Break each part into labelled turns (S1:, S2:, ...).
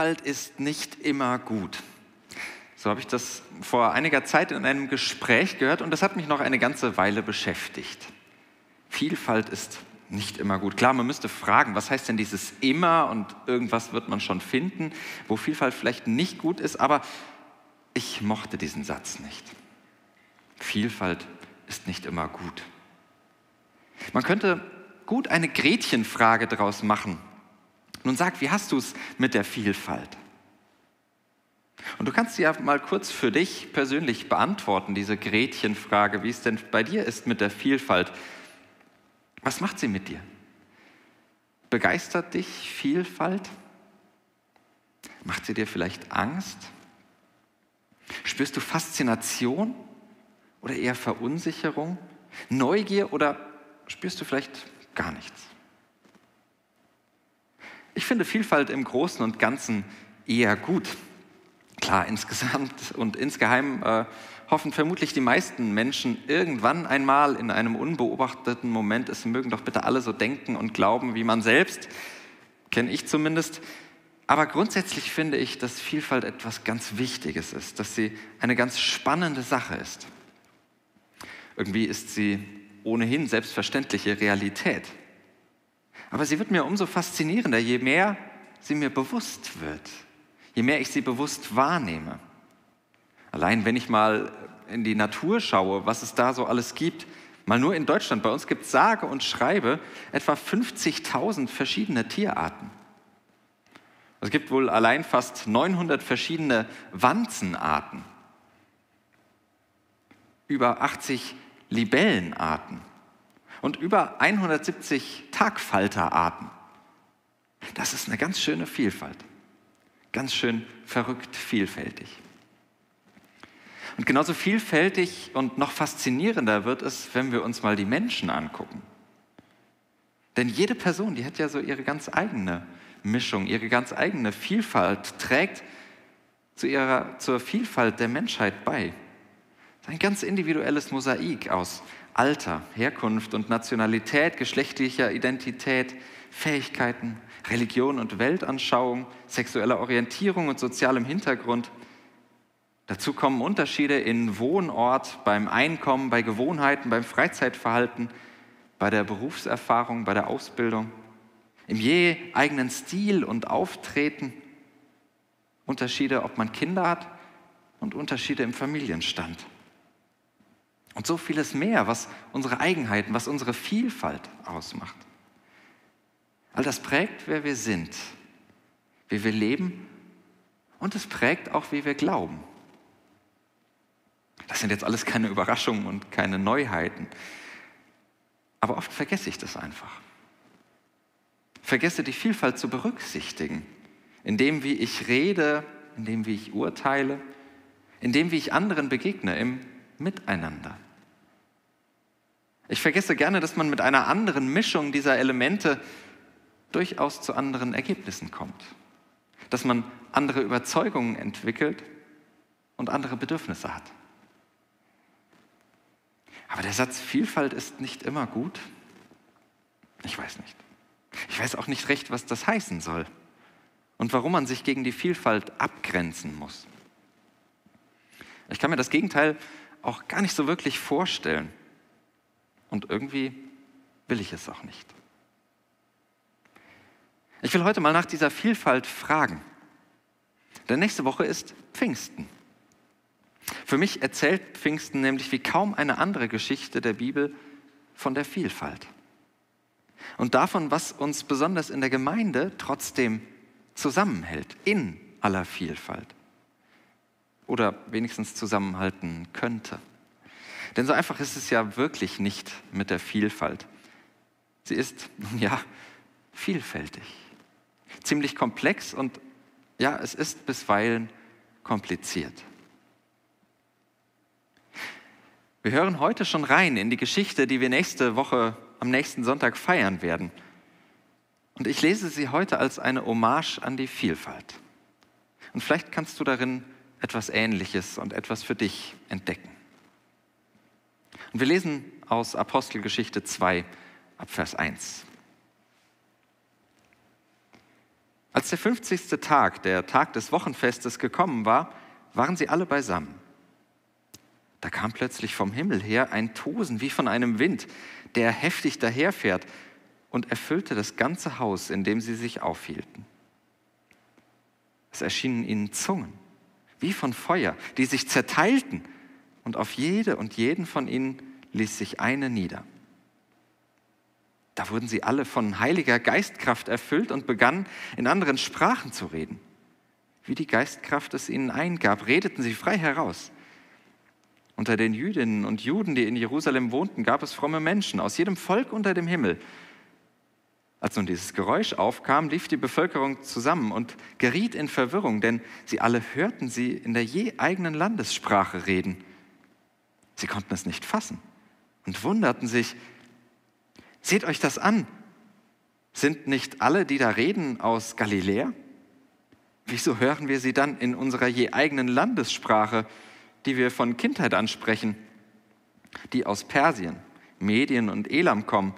S1: Vielfalt ist nicht immer gut. So habe ich das vor einiger Zeit in einem Gespräch gehört und das hat mich noch eine ganze Weile beschäftigt. Vielfalt ist nicht immer gut. Klar, man müsste fragen, was heißt denn dieses immer und irgendwas wird man schon finden, wo Vielfalt vielleicht nicht gut ist, aber ich mochte diesen Satz nicht. Vielfalt ist nicht immer gut. Man könnte gut eine Gretchenfrage daraus machen. Nun sag, wie hast du es mit der Vielfalt? Und du kannst sie ja mal kurz für dich persönlich beantworten, diese Gretchenfrage, wie es denn bei dir ist mit der Vielfalt. Was macht sie mit dir? Begeistert dich Vielfalt? Macht sie dir vielleicht Angst? Spürst du Faszination oder eher Verunsicherung? Neugier oder spürst du vielleicht gar nichts? Ich finde Vielfalt im Großen und Ganzen eher gut. Klar, insgesamt und insgeheim äh, hoffen vermutlich die meisten Menschen irgendwann einmal in einem unbeobachteten Moment, es mögen doch bitte alle so denken und glauben wie man selbst, kenne ich zumindest. Aber grundsätzlich finde ich, dass Vielfalt etwas ganz Wichtiges ist, dass sie eine ganz spannende Sache ist. Irgendwie ist sie ohnehin selbstverständliche Realität. Aber sie wird mir umso faszinierender, je mehr sie mir bewusst wird, je mehr ich sie bewusst wahrnehme. Allein wenn ich mal in die Natur schaue, was es da so alles gibt, mal nur in Deutschland, bei uns gibt es sage und schreibe etwa 50.000 verschiedene Tierarten. Es gibt wohl allein fast 900 verschiedene Wanzenarten, über 80 Libellenarten und über 170 Tagfalterarten. Das ist eine ganz schöne Vielfalt. Ganz schön verrückt vielfältig. Und genauso vielfältig und noch faszinierender wird es, wenn wir uns mal die Menschen angucken. Denn jede Person, die hat ja so ihre ganz eigene Mischung, ihre ganz eigene Vielfalt, trägt zu ihrer, zur Vielfalt der Menschheit bei. Ein ganz individuelles Mosaik aus Alter, Herkunft und Nationalität, geschlechtlicher Identität, Fähigkeiten, Religion und Weltanschauung, sexueller Orientierung und sozialem Hintergrund. Dazu kommen Unterschiede in Wohnort, beim Einkommen, bei Gewohnheiten, beim Freizeitverhalten, bei der Berufserfahrung, bei der Ausbildung, im je eigenen Stil und Auftreten, Unterschiede, ob man Kinder hat und Unterschiede im Familienstand. Und so vieles mehr, was unsere Eigenheiten, was unsere Vielfalt ausmacht. All das prägt, wer wir sind, wie wir leben und es prägt auch, wie wir glauben. Das sind jetzt alles keine Überraschungen und keine Neuheiten. Aber oft vergesse ich das einfach. Vergesse die Vielfalt zu berücksichtigen, in dem, wie ich rede, in dem, wie ich urteile, in dem, wie ich anderen begegne, im Miteinander. Ich vergesse gerne, dass man mit einer anderen Mischung dieser Elemente durchaus zu anderen Ergebnissen kommt. Dass man andere Überzeugungen entwickelt und andere Bedürfnisse hat. Aber der Satz Vielfalt ist nicht immer gut. Ich weiß nicht. Ich weiß auch nicht recht, was das heißen soll und warum man sich gegen die Vielfalt abgrenzen muss. Ich kann mir das Gegenteil auch gar nicht so wirklich vorstellen. Und irgendwie will ich es auch nicht. Ich will heute mal nach dieser Vielfalt fragen. Denn nächste Woche ist Pfingsten. Für mich erzählt Pfingsten nämlich wie kaum eine andere Geschichte der Bibel von der Vielfalt. Und davon, was uns besonders in der Gemeinde trotzdem zusammenhält, in aller Vielfalt oder wenigstens zusammenhalten könnte. Denn so einfach ist es ja wirklich nicht mit der Vielfalt. Sie ist, ja, vielfältig. ziemlich komplex und ja, es ist bisweilen kompliziert. Wir hören heute schon rein in die Geschichte, die wir nächste Woche am nächsten Sonntag feiern werden. Und ich lese sie heute als eine Hommage an die Vielfalt. Und vielleicht kannst du darin etwas Ähnliches und etwas für dich entdecken. Und wir lesen aus Apostelgeschichte 2 ab Vers 1. Als der 50. Tag, der Tag des Wochenfestes gekommen war, waren sie alle beisammen. Da kam plötzlich vom Himmel her ein Tosen wie von einem Wind, der heftig daherfährt und erfüllte das ganze Haus, in dem sie sich aufhielten. Es erschienen ihnen Zungen, wie von Feuer, die sich zerteilten, und auf jede und jeden von ihnen ließ sich eine nieder. Da wurden sie alle von heiliger Geistkraft erfüllt und begannen in anderen Sprachen zu reden. Wie die Geistkraft es ihnen eingab, redeten sie frei heraus. Unter den Jüdinnen und Juden, die in Jerusalem wohnten, gab es fromme Menschen aus jedem Volk unter dem Himmel. Als nun dieses Geräusch aufkam, lief die Bevölkerung zusammen und geriet in Verwirrung, denn sie alle hörten sie in der je eigenen Landessprache reden. Sie konnten es nicht fassen und wunderten sich, seht euch das an, sind nicht alle, die da reden, aus Galiläa? Wieso hören wir sie dann in unserer je eigenen Landessprache? die wir von Kindheit ansprechen, die aus Persien, Medien und Elam kommen,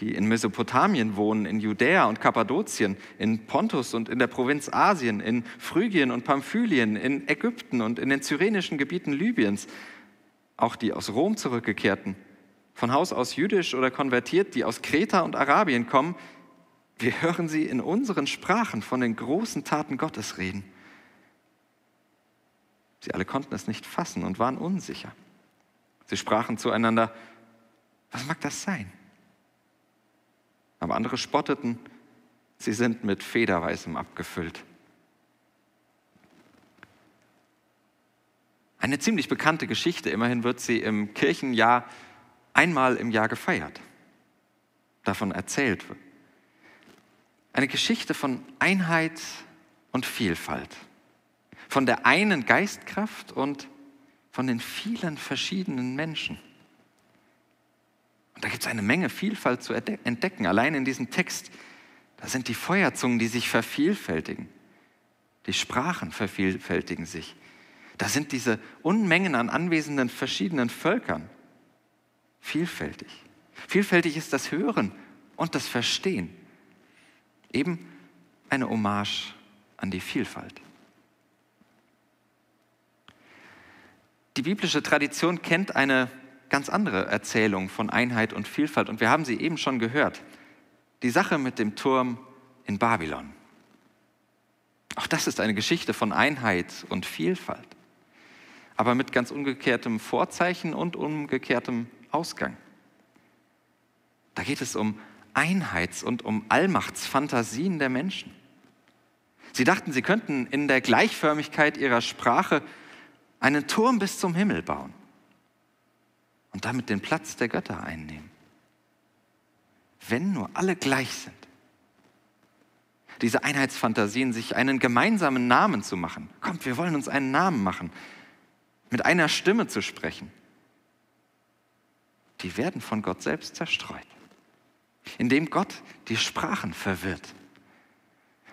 S1: die in Mesopotamien wohnen, in Judäa und Kappadokien, in Pontus und in der Provinz Asien, in Phrygien und Pamphylien, in Ägypten und in den cyrenischen Gebieten Libyens, auch die aus Rom zurückgekehrten, von Haus aus jüdisch oder konvertiert, die aus Kreta und Arabien kommen, wir hören sie in unseren Sprachen von den großen Taten Gottes reden. Sie alle konnten es nicht fassen und waren unsicher. Sie sprachen zueinander, was mag das sein? Aber andere spotteten, sie sind mit Federweißem abgefüllt. Eine ziemlich bekannte Geschichte, immerhin wird sie im Kirchenjahr einmal im Jahr gefeiert, davon erzählt. Eine Geschichte von Einheit und Vielfalt von der einen Geistkraft und von den vielen verschiedenen Menschen. Und da gibt es eine Menge Vielfalt zu entdecken. Allein in diesem Text, da sind die Feuerzungen, die sich vervielfältigen. Die Sprachen vervielfältigen sich. Da sind diese Unmengen an anwesenden verschiedenen Völkern. Vielfältig. Vielfältig ist das Hören und das Verstehen. Eben eine Hommage an die Vielfalt. Die biblische Tradition kennt eine ganz andere Erzählung von Einheit und Vielfalt und wir haben sie eben schon gehört. Die Sache mit dem Turm in Babylon. Auch das ist eine Geschichte von Einheit und Vielfalt, aber mit ganz umgekehrtem Vorzeichen und umgekehrtem Ausgang. Da geht es um Einheits- und um Allmachtsfantasien der Menschen. Sie dachten, sie könnten in der Gleichförmigkeit ihrer Sprache einen Turm bis zum Himmel bauen und damit den Platz der Götter einnehmen. Wenn nur alle gleich sind. Diese Einheitsfantasien, sich einen gemeinsamen Namen zu machen. Kommt, wir wollen uns einen Namen machen. Mit einer Stimme zu sprechen. Die werden von Gott selbst zerstreut. Indem Gott die Sprachen verwirrt.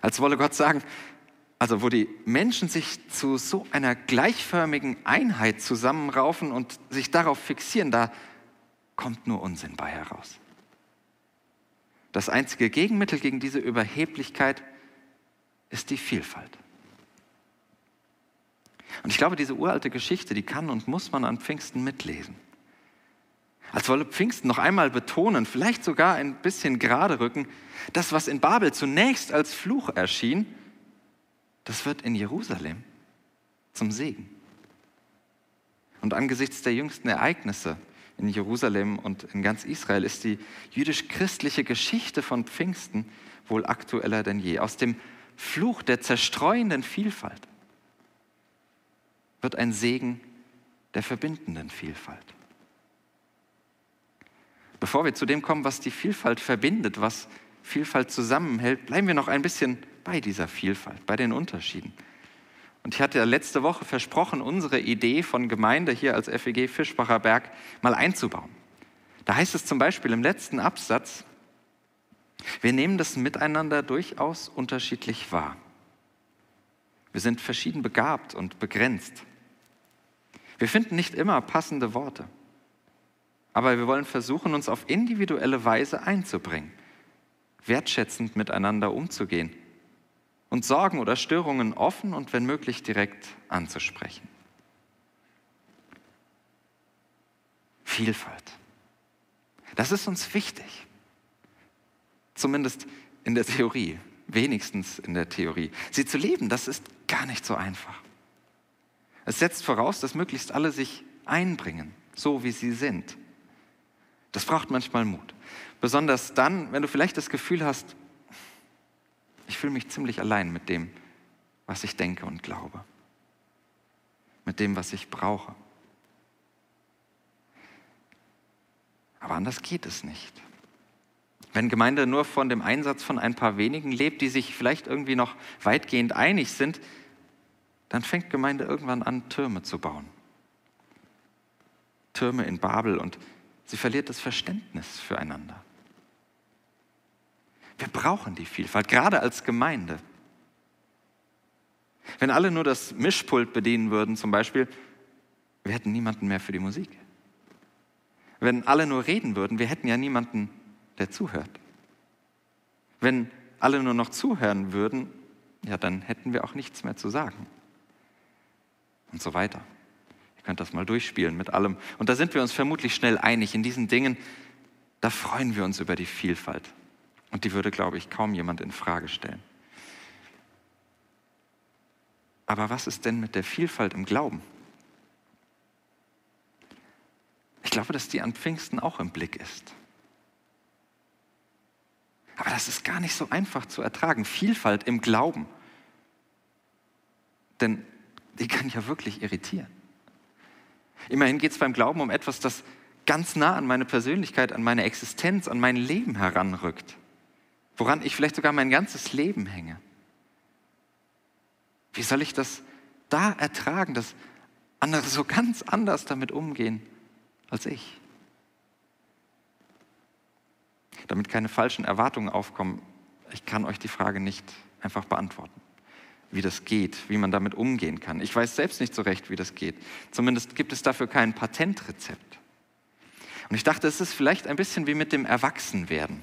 S1: Als wolle Gott sagen, also wo die Menschen sich zu so einer gleichförmigen Einheit zusammenraufen und sich darauf fixieren, da kommt nur Unsinn bei heraus. Das einzige Gegenmittel gegen diese Überheblichkeit ist die Vielfalt. Und ich glaube, diese uralte Geschichte, die kann und muss man an Pfingsten mitlesen. Als wolle Pfingsten noch einmal betonen, vielleicht sogar ein bisschen gerade rücken, das, was in Babel zunächst als Fluch erschien, das wird in Jerusalem zum Segen. Und angesichts der jüngsten Ereignisse in Jerusalem und in ganz Israel ist die jüdisch-christliche Geschichte von Pfingsten wohl aktueller denn je. Aus dem Fluch der zerstreuenden Vielfalt wird ein Segen der verbindenden Vielfalt. Bevor wir zu dem kommen, was die Vielfalt verbindet, was Vielfalt zusammenhält, bleiben wir noch ein bisschen bei dieser Vielfalt, bei den Unterschieden. Und ich hatte ja letzte Woche versprochen, unsere Idee von Gemeinde hier als FEG Fischbacher Berg mal einzubauen. Da heißt es zum Beispiel im letzten Absatz, wir nehmen das Miteinander durchaus unterschiedlich wahr. Wir sind verschieden begabt und begrenzt. Wir finden nicht immer passende Worte, aber wir wollen versuchen, uns auf individuelle Weise einzubringen, wertschätzend miteinander umzugehen und Sorgen oder Störungen offen und wenn möglich direkt anzusprechen. Vielfalt. Das ist uns wichtig. Zumindest in der Theorie, wenigstens in der Theorie. Sie zu leben, das ist gar nicht so einfach. Es setzt voraus, dass möglichst alle sich einbringen, so wie sie sind. Das braucht manchmal Mut. Besonders dann, wenn du vielleicht das Gefühl hast, ich fühle mich ziemlich allein mit dem, was ich denke und glaube, mit dem, was ich brauche. Aber anders geht es nicht. Wenn Gemeinde nur von dem Einsatz von ein paar wenigen lebt, die sich vielleicht irgendwie noch weitgehend einig sind, dann fängt Gemeinde irgendwann an, Türme zu bauen. Türme in Babel und sie verliert das Verständnis füreinander. Wir brauchen die Vielfalt, gerade als Gemeinde. Wenn alle nur das Mischpult bedienen würden zum Beispiel, wir hätten niemanden mehr für die Musik. Wenn alle nur reden würden, wir hätten ja niemanden, der zuhört. Wenn alle nur noch zuhören würden, ja, dann hätten wir auch nichts mehr zu sagen. Und so weiter. Ihr könnt das mal durchspielen mit allem. Und da sind wir uns vermutlich schnell einig. In diesen Dingen, da freuen wir uns über die Vielfalt. Und die würde, glaube ich, kaum jemand in Frage stellen. Aber was ist denn mit der Vielfalt im Glauben? Ich glaube, dass die an Pfingsten auch im Blick ist. Aber das ist gar nicht so einfach zu ertragen. Vielfalt im Glauben. Denn die kann ja wirklich irritieren. Immerhin geht es beim Glauben um etwas, das ganz nah an meine Persönlichkeit, an meine Existenz, an mein Leben heranrückt. Woran ich vielleicht sogar mein ganzes Leben hänge. Wie soll ich das da ertragen, dass andere so ganz anders damit umgehen als ich? damit keine falschen Erwartungen aufkommen, ich kann euch die Frage nicht einfach beantworten, wie das geht, wie man damit umgehen kann. Ich weiß selbst nicht so recht, wie das geht. Zumindest gibt es dafür kein Patentrezept. Und ich dachte, es ist vielleicht ein bisschen wie mit dem Erwachsenwerden.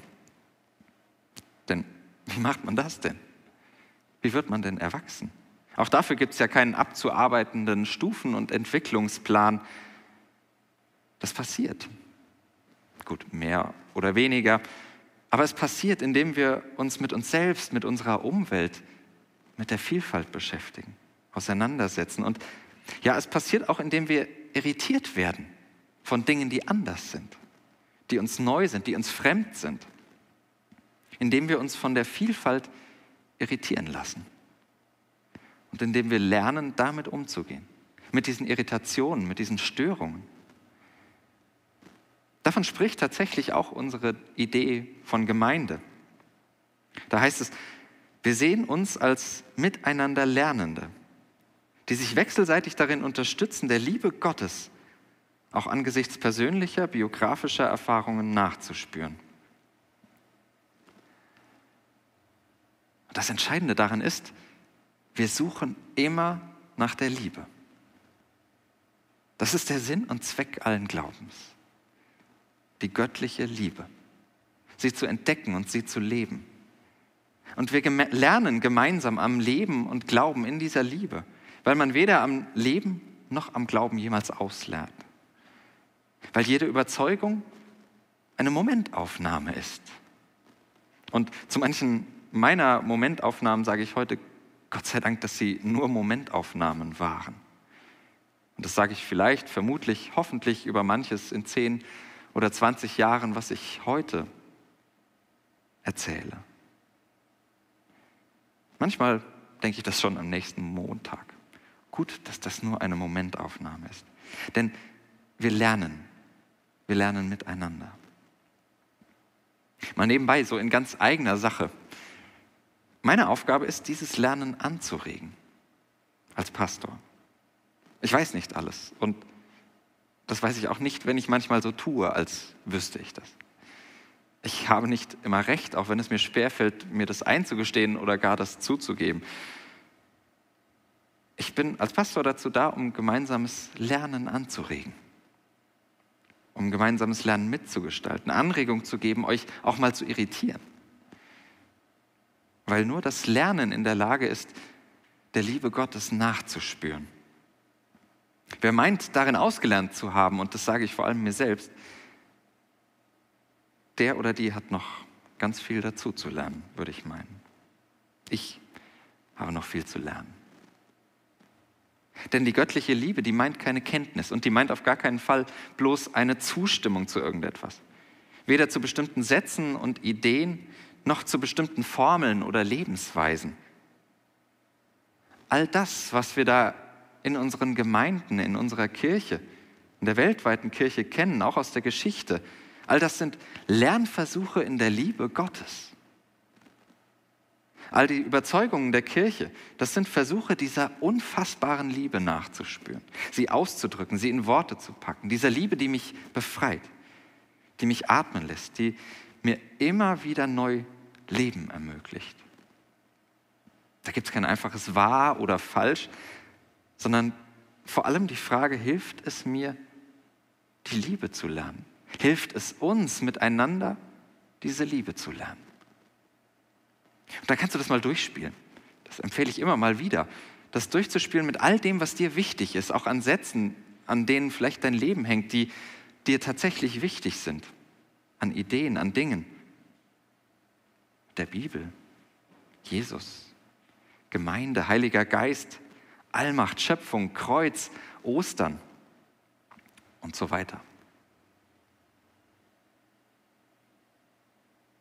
S1: Denn wie macht man das denn? Wie wird man denn erwachsen? Auch dafür gibt es ja keinen abzuarbeitenden Stufen- und Entwicklungsplan. Das passiert. Gut, mehr oder weniger. Aber es passiert, indem wir uns mit uns selbst, mit unserer Umwelt, mit der Vielfalt beschäftigen, auseinandersetzen. Und ja, es passiert auch, indem wir irritiert werden von Dingen, die anders sind, die uns neu sind, die uns fremd sind. Indem wir uns von der Vielfalt irritieren lassen. Und indem wir lernen, damit umzugehen. Mit diesen Irritationen, mit diesen Störungen. Davon spricht tatsächlich auch unsere Idee von Gemeinde. Da heißt es, wir sehen uns als miteinander Lernende, die sich wechselseitig darin unterstützen, der Liebe Gottes auch angesichts persönlicher, biografischer Erfahrungen nachzuspüren. Das Entscheidende daran ist, wir suchen immer nach der Liebe. Das ist der Sinn und Zweck allen Glaubens die göttliche Liebe, sie zu entdecken und sie zu leben. Und wir gem lernen gemeinsam am Leben und Glauben in dieser Liebe, weil man weder am Leben noch am Glauben jemals auslernt. Weil jede Überzeugung eine Momentaufnahme ist. Und zu manchen meiner Momentaufnahmen sage ich heute, Gott sei Dank, dass sie nur Momentaufnahmen waren. Und das sage ich vielleicht, vermutlich, hoffentlich über manches in zehn oder 20 Jahren, was ich heute erzähle. Manchmal denke ich das schon am nächsten Montag. Gut, dass das nur eine Momentaufnahme ist. Denn wir lernen, wir lernen miteinander. Mal nebenbei, so in ganz eigener Sache. Meine Aufgabe ist, dieses Lernen anzuregen als Pastor. Ich weiß nicht alles und das weiß ich auch nicht, wenn ich manchmal so tue, als wüsste ich das. Ich habe nicht immer recht, auch wenn es mir schwerfällt, mir das einzugestehen oder gar das zuzugeben. Ich bin als Pastor dazu da, um gemeinsames Lernen anzuregen, um gemeinsames Lernen mitzugestalten, Anregung zu geben, euch auch mal zu irritieren. Weil nur das Lernen in der Lage ist, der Liebe Gottes nachzuspüren. Wer meint, darin ausgelernt zu haben, und das sage ich vor allem mir selbst, der oder die hat noch ganz viel dazu zu lernen, würde ich meinen. Ich habe noch viel zu lernen. Denn die göttliche Liebe, die meint keine Kenntnis und die meint auf gar keinen Fall bloß eine Zustimmung zu irgendetwas. Weder zu bestimmten Sätzen und Ideen noch zu bestimmten Formeln oder Lebensweisen. All das, was wir da in unseren Gemeinden, in unserer Kirche, in der weltweiten Kirche kennen, auch aus der Geschichte, all das sind Lernversuche in der Liebe Gottes. All die Überzeugungen der Kirche, das sind Versuche, dieser unfassbaren Liebe nachzuspüren, sie auszudrücken, sie in Worte zu packen, dieser Liebe, die mich befreit, die mich atmen lässt, die mir immer wieder neu Leben ermöglicht. Da gibt es kein einfaches wahr oder falsch, sondern vor allem die Frage, hilft es mir, die Liebe zu lernen? Hilft es uns miteinander, diese Liebe zu lernen? Und dann kannst du das mal durchspielen. Das empfehle ich immer mal wieder. Das durchzuspielen mit all dem, was dir wichtig ist, auch an Sätzen, an denen vielleicht dein Leben hängt, die dir tatsächlich wichtig sind. An Ideen, an Dingen. Der Bibel, Jesus, Gemeinde, Heiliger Geist, Allmacht, Schöpfung, Kreuz, Ostern und so weiter.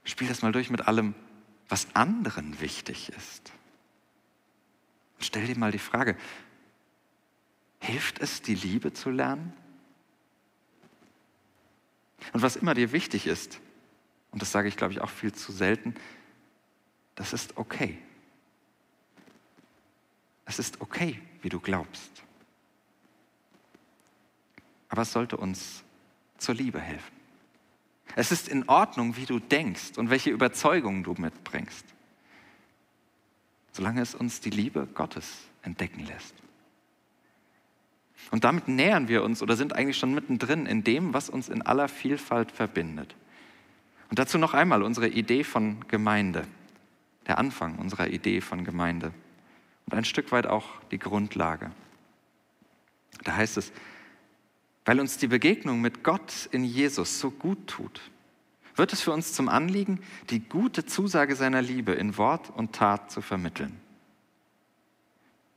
S1: Spiel das mal durch mit allem, was anderen wichtig ist. Stell dir mal die Frage, hilft es, die Liebe zu lernen? Und was immer dir wichtig ist, und das sage ich, glaube ich, auch viel zu selten, das ist okay. Es ist okay, wie du glaubst. Aber es sollte uns zur Liebe helfen. Es ist in Ordnung, wie du denkst und welche Überzeugungen du mitbringst, solange es uns die Liebe Gottes entdecken lässt. Und damit nähern wir uns oder sind eigentlich schon mittendrin in dem, was uns in aller Vielfalt verbindet. Und dazu noch einmal unsere Idee von Gemeinde, der Anfang unserer Idee von Gemeinde und ein Stück weit auch die Grundlage. Da heißt es, weil uns die Begegnung mit Gott in Jesus so gut tut, wird es für uns zum Anliegen, die gute Zusage seiner Liebe in Wort und Tat zu vermitteln.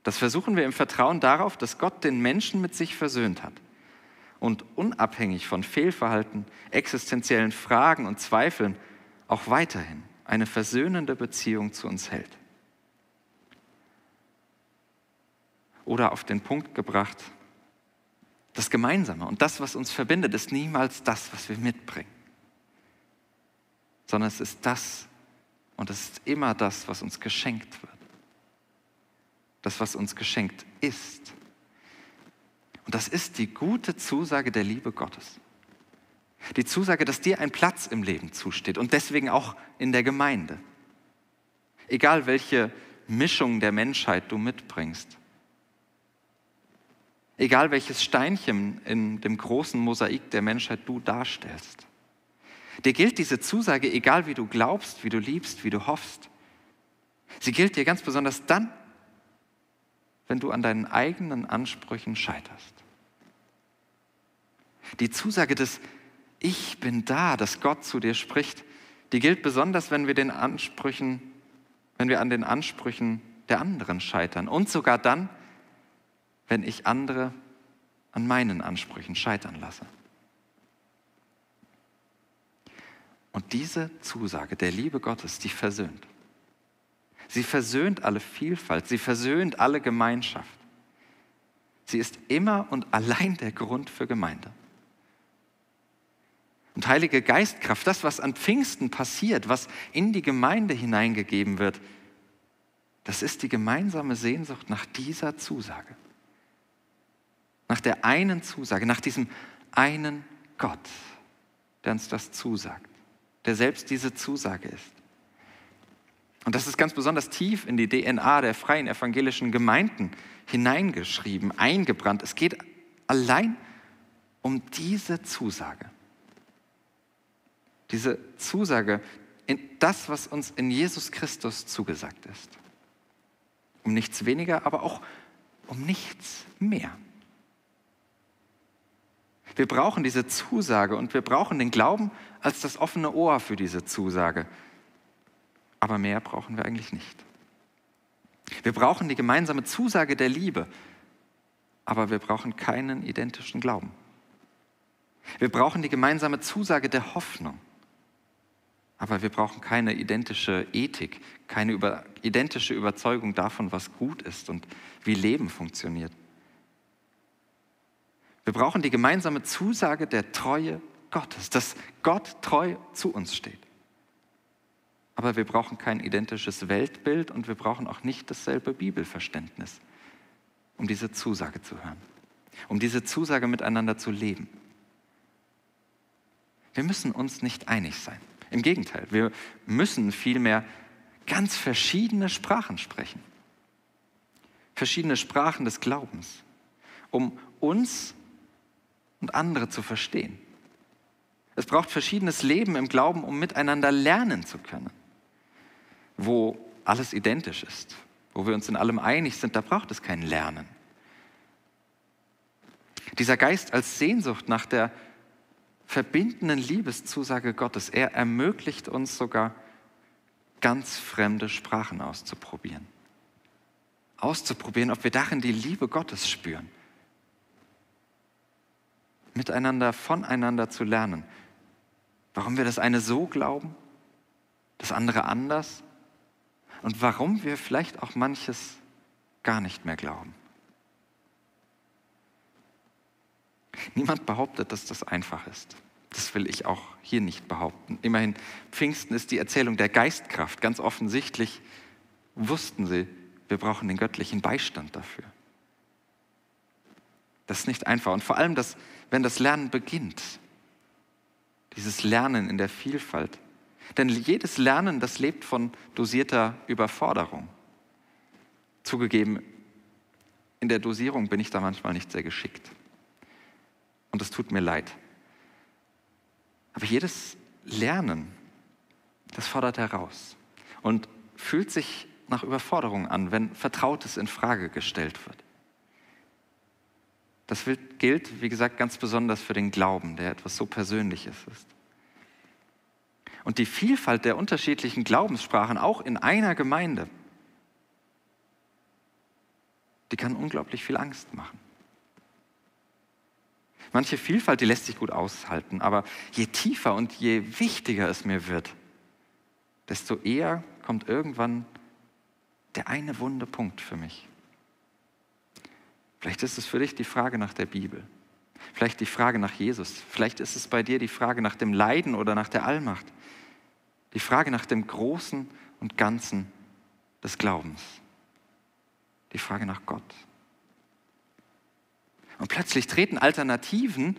S1: Das versuchen wir im Vertrauen darauf, dass Gott den Menschen mit sich versöhnt hat und unabhängig von Fehlverhalten, existenziellen Fragen und Zweifeln auch weiterhin eine versöhnende Beziehung zu uns hält. Oder auf den Punkt gebracht, das Gemeinsame und das, was uns verbindet, ist niemals das, was wir mitbringen, sondern es ist das und es ist immer das, was uns geschenkt wird. Das, was uns geschenkt ist. Und das ist die gute Zusage der Liebe Gottes. Die Zusage, dass dir ein Platz im Leben zusteht und deswegen auch in der Gemeinde. Egal welche Mischung der Menschheit du mitbringst, Egal welches Steinchen in dem großen Mosaik der Menschheit du darstellst. Dir gilt diese Zusage, egal wie du glaubst, wie du liebst, wie du hoffst. Sie gilt dir ganz besonders dann, wenn du an deinen eigenen Ansprüchen scheiterst. Die Zusage des Ich bin da, dass Gott zu dir spricht, die gilt besonders, wenn wir den Ansprüchen, wenn wir an den Ansprüchen der anderen scheitern und sogar dann, wenn ich andere an meinen Ansprüchen scheitern lasse. Und diese Zusage der Liebe Gottes, die versöhnt. Sie versöhnt alle Vielfalt, sie versöhnt alle Gemeinschaft. Sie ist immer und allein der Grund für Gemeinde. Und Heilige Geistkraft, das, was an Pfingsten passiert, was in die Gemeinde hineingegeben wird, das ist die gemeinsame Sehnsucht nach dieser Zusage. Nach der einen Zusage, nach diesem einen Gott, der uns das zusagt, der selbst diese Zusage ist. Und das ist ganz besonders tief in die DNA der freien evangelischen Gemeinden hineingeschrieben, eingebrannt. Es geht allein um diese Zusage. Diese Zusage in das, was uns in Jesus Christus zugesagt ist. Um nichts weniger, aber auch um nichts mehr. Wir brauchen diese Zusage und wir brauchen den Glauben als das offene Ohr für diese Zusage. Aber mehr brauchen wir eigentlich nicht. Wir brauchen die gemeinsame Zusage der Liebe, aber wir brauchen keinen identischen Glauben. Wir brauchen die gemeinsame Zusage der Hoffnung, aber wir brauchen keine identische Ethik, keine über, identische Überzeugung davon, was gut ist und wie Leben funktioniert. Wir brauchen die gemeinsame Zusage der Treue Gottes, dass Gott treu zu uns steht. Aber wir brauchen kein identisches Weltbild und wir brauchen auch nicht dasselbe Bibelverständnis, um diese Zusage zu hören, um diese Zusage miteinander zu leben. Wir müssen uns nicht einig sein. Im Gegenteil, wir müssen vielmehr ganz verschiedene Sprachen sprechen. Verschiedene Sprachen des Glaubens, um uns und andere zu verstehen. Es braucht verschiedenes Leben im Glauben, um miteinander lernen zu können wo alles identisch ist, wo wir uns in allem einig sind, da braucht es kein Lernen. Dieser Geist als Sehnsucht nach der verbindenden Liebeszusage Gottes, er ermöglicht uns sogar ganz fremde Sprachen auszuprobieren. Auszuprobieren, ob wir darin die Liebe Gottes spüren. Miteinander, voneinander zu lernen. Warum wir das eine so glauben, das andere anders und warum wir vielleicht auch manches gar nicht mehr glauben. Niemand behauptet, dass das einfach ist. Das will ich auch hier nicht behaupten. Immerhin, Pfingsten ist die Erzählung der Geistkraft. Ganz offensichtlich wussten sie, wir brauchen den göttlichen Beistand dafür. Das ist nicht einfach. Und vor allem, dass, wenn das Lernen beginnt, dieses Lernen in der Vielfalt, denn jedes Lernen, das lebt von dosierter Überforderung. Zugegeben, in der Dosierung bin ich da manchmal nicht sehr geschickt. Und es tut mir leid. Aber jedes Lernen, das fordert heraus und fühlt sich nach Überforderung an, wenn Vertrautes in Frage gestellt wird. Das gilt, wie gesagt, ganz besonders für den Glauben, der etwas so Persönliches ist. Und die Vielfalt der unterschiedlichen Glaubenssprachen, auch in einer Gemeinde, die kann unglaublich viel Angst machen. Manche Vielfalt, die lässt sich gut aushalten, aber je tiefer und je wichtiger es mir wird, desto eher kommt irgendwann der eine wunde Punkt für mich. Vielleicht ist es für dich die Frage nach der Bibel, vielleicht die Frage nach Jesus, vielleicht ist es bei dir die Frage nach dem Leiden oder nach der Allmacht. Die Frage nach dem Großen und Ganzen des Glaubens. Die Frage nach Gott. Und plötzlich treten Alternativen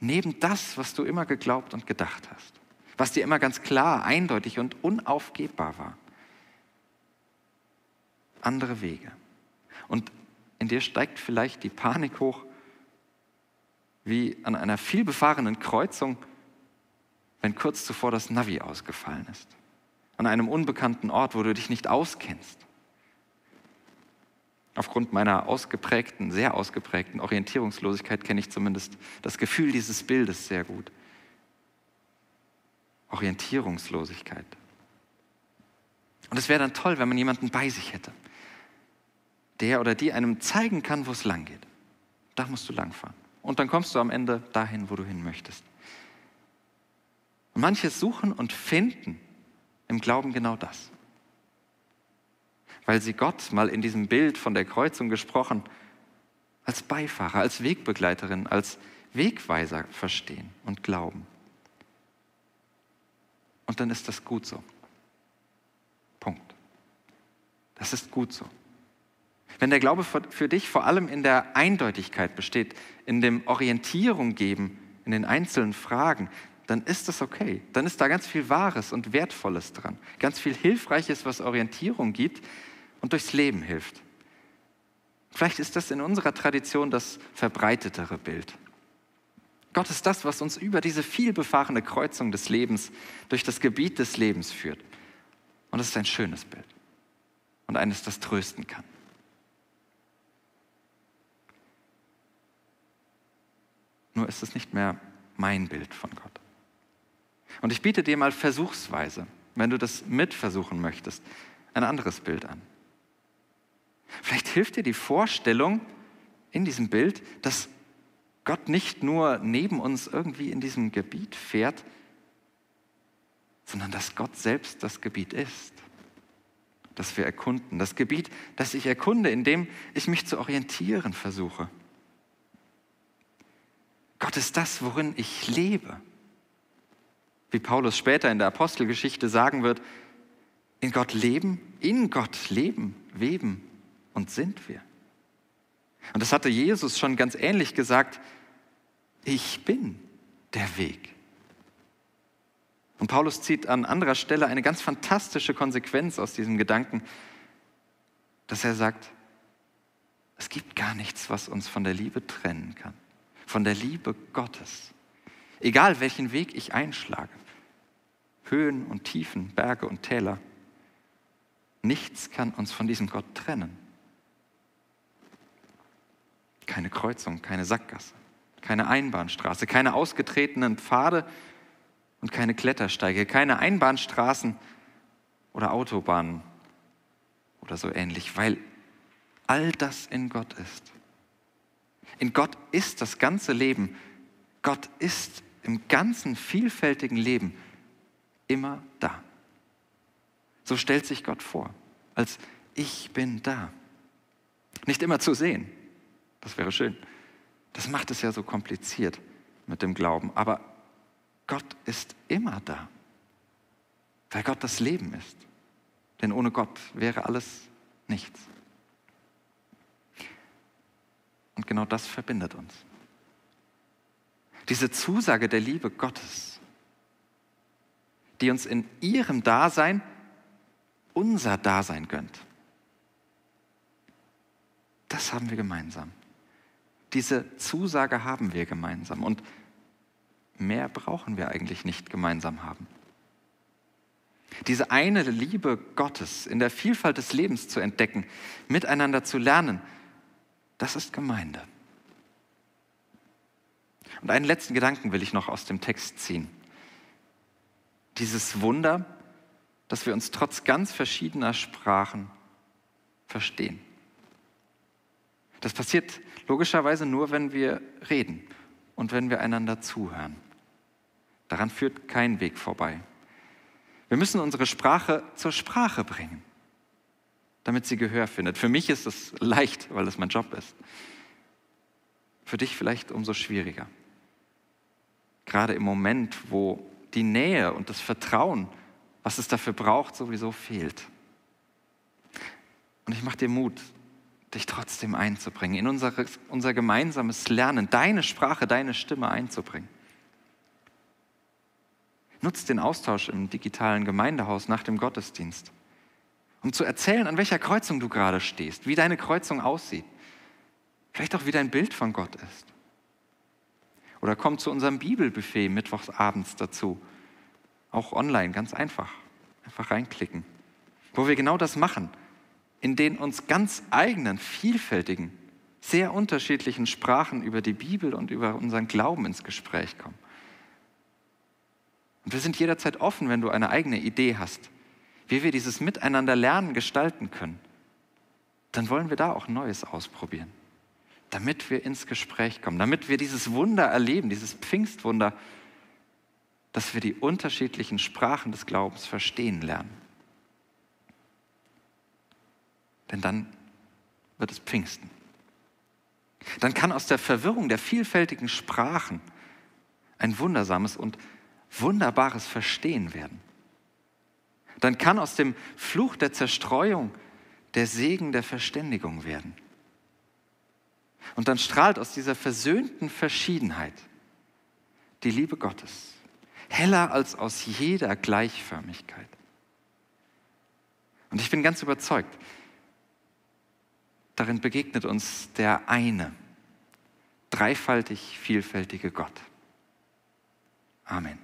S1: neben das, was du immer geglaubt und gedacht hast. Was dir immer ganz klar, eindeutig und unaufgebbar war. Andere Wege. Und in dir steigt vielleicht die Panik hoch, wie an einer vielbefahrenen Kreuzung wenn kurz zuvor das Navi ausgefallen ist. An einem unbekannten Ort, wo du dich nicht auskennst. Aufgrund meiner ausgeprägten, sehr ausgeprägten Orientierungslosigkeit kenne ich zumindest das Gefühl dieses Bildes sehr gut. Orientierungslosigkeit. Und es wäre dann toll, wenn man jemanden bei sich hätte, der oder die einem zeigen kann, wo es lang geht. Da musst du langfahren. Und dann kommst du am Ende dahin, wo du hin möchtest. Und manche suchen und finden im Glauben genau das. Weil sie Gott mal in diesem Bild von der Kreuzung gesprochen als Beifahrer, als Wegbegleiterin, als Wegweiser verstehen und glauben. Und dann ist das gut so. Punkt. Das ist gut so. Wenn der Glaube für dich vor allem in der Eindeutigkeit besteht, in dem Orientierung geben, in den einzelnen Fragen, dann ist das okay. Dann ist da ganz viel Wahres und Wertvolles dran. Ganz viel Hilfreiches, was Orientierung gibt und durchs Leben hilft. Vielleicht ist das in unserer Tradition das verbreitetere Bild. Gott ist das, was uns über diese vielbefahrene Kreuzung des Lebens durch das Gebiet des Lebens führt. Und es ist ein schönes Bild und eines, das trösten kann. Nur ist es nicht mehr mein Bild von Gott. Und ich biete dir mal versuchsweise, wenn du das mitversuchen möchtest, ein anderes Bild an. Vielleicht hilft dir die Vorstellung in diesem Bild, dass Gott nicht nur neben uns irgendwie in diesem Gebiet fährt, sondern dass Gott selbst das Gebiet ist, das wir erkunden. Das Gebiet, das ich erkunde, indem ich mich zu orientieren versuche. Gott ist das, worin ich lebe. Wie Paulus später in der Apostelgeschichte sagen wird, in Gott leben, in Gott leben, weben und sind wir. Und das hatte Jesus schon ganz ähnlich gesagt, ich bin der Weg. Und Paulus zieht an anderer Stelle eine ganz fantastische Konsequenz aus diesem Gedanken, dass er sagt, es gibt gar nichts, was uns von der Liebe trennen kann, von der Liebe Gottes. Egal welchen Weg ich einschlage, Höhen und Tiefen, Berge und Täler, nichts kann uns von diesem Gott trennen. Keine Kreuzung, keine Sackgasse, keine Einbahnstraße, keine ausgetretenen Pfade und keine Klettersteige, keine Einbahnstraßen oder Autobahnen oder so ähnlich, weil all das in Gott ist. In Gott ist das ganze Leben. Gott ist im ganzen vielfältigen Leben immer da. So stellt sich Gott vor, als ich bin da. Nicht immer zu sehen, das wäre schön. Das macht es ja so kompliziert mit dem Glauben. Aber Gott ist immer da, weil Gott das Leben ist. Denn ohne Gott wäre alles nichts. Und genau das verbindet uns. Diese Zusage der Liebe Gottes, die uns in ihrem Dasein unser Dasein gönnt. Das haben wir gemeinsam. Diese Zusage haben wir gemeinsam und mehr brauchen wir eigentlich nicht gemeinsam haben. Diese eine Liebe Gottes in der Vielfalt des Lebens zu entdecken, miteinander zu lernen, das ist Gemeinde. Und einen letzten Gedanken will ich noch aus dem Text ziehen. Dieses Wunder, dass wir uns trotz ganz verschiedener Sprachen verstehen. Das passiert logischerweise nur, wenn wir reden und wenn wir einander zuhören. Daran führt kein Weg vorbei. Wir müssen unsere Sprache zur Sprache bringen, damit sie Gehör findet. Für mich ist es leicht, weil es mein Job ist. Für dich vielleicht umso schwieriger. Gerade im Moment, wo die Nähe und das Vertrauen, was es dafür braucht, sowieso fehlt. Und ich mache dir Mut, dich trotzdem einzubringen, in unser, unser gemeinsames Lernen, deine Sprache, deine Stimme einzubringen. Nutz den Austausch im digitalen Gemeindehaus nach dem Gottesdienst, um zu erzählen, an welcher Kreuzung du gerade stehst, wie deine Kreuzung aussieht, vielleicht auch wie dein Bild von Gott ist. Oder komm zu unserem Bibelbuffet mittwochs abends dazu, auch online, ganz einfach, einfach reinklicken, wo wir genau das machen. In den uns ganz eigenen, vielfältigen, sehr unterschiedlichen Sprachen über die Bibel und über unseren Glauben ins Gespräch kommen. Und wir sind jederzeit offen, wenn du eine eigene Idee hast, wie wir dieses Miteinander lernen gestalten können. Dann wollen wir da auch Neues ausprobieren, damit wir ins Gespräch kommen, damit wir dieses Wunder erleben, dieses Pfingstwunder, dass wir die unterschiedlichen Sprachen des Glaubens verstehen lernen. Denn dann wird es Pfingsten. Dann kann aus der Verwirrung der vielfältigen Sprachen ein wundersames und wunderbares Verstehen werden. Dann kann aus dem Fluch der Zerstreuung der Segen der Verständigung werden. Und dann strahlt aus dieser versöhnten Verschiedenheit die Liebe Gottes, heller als aus jeder Gleichförmigkeit. Und ich bin ganz überzeugt, darin begegnet uns der eine, dreifaltig vielfältige Gott. Amen.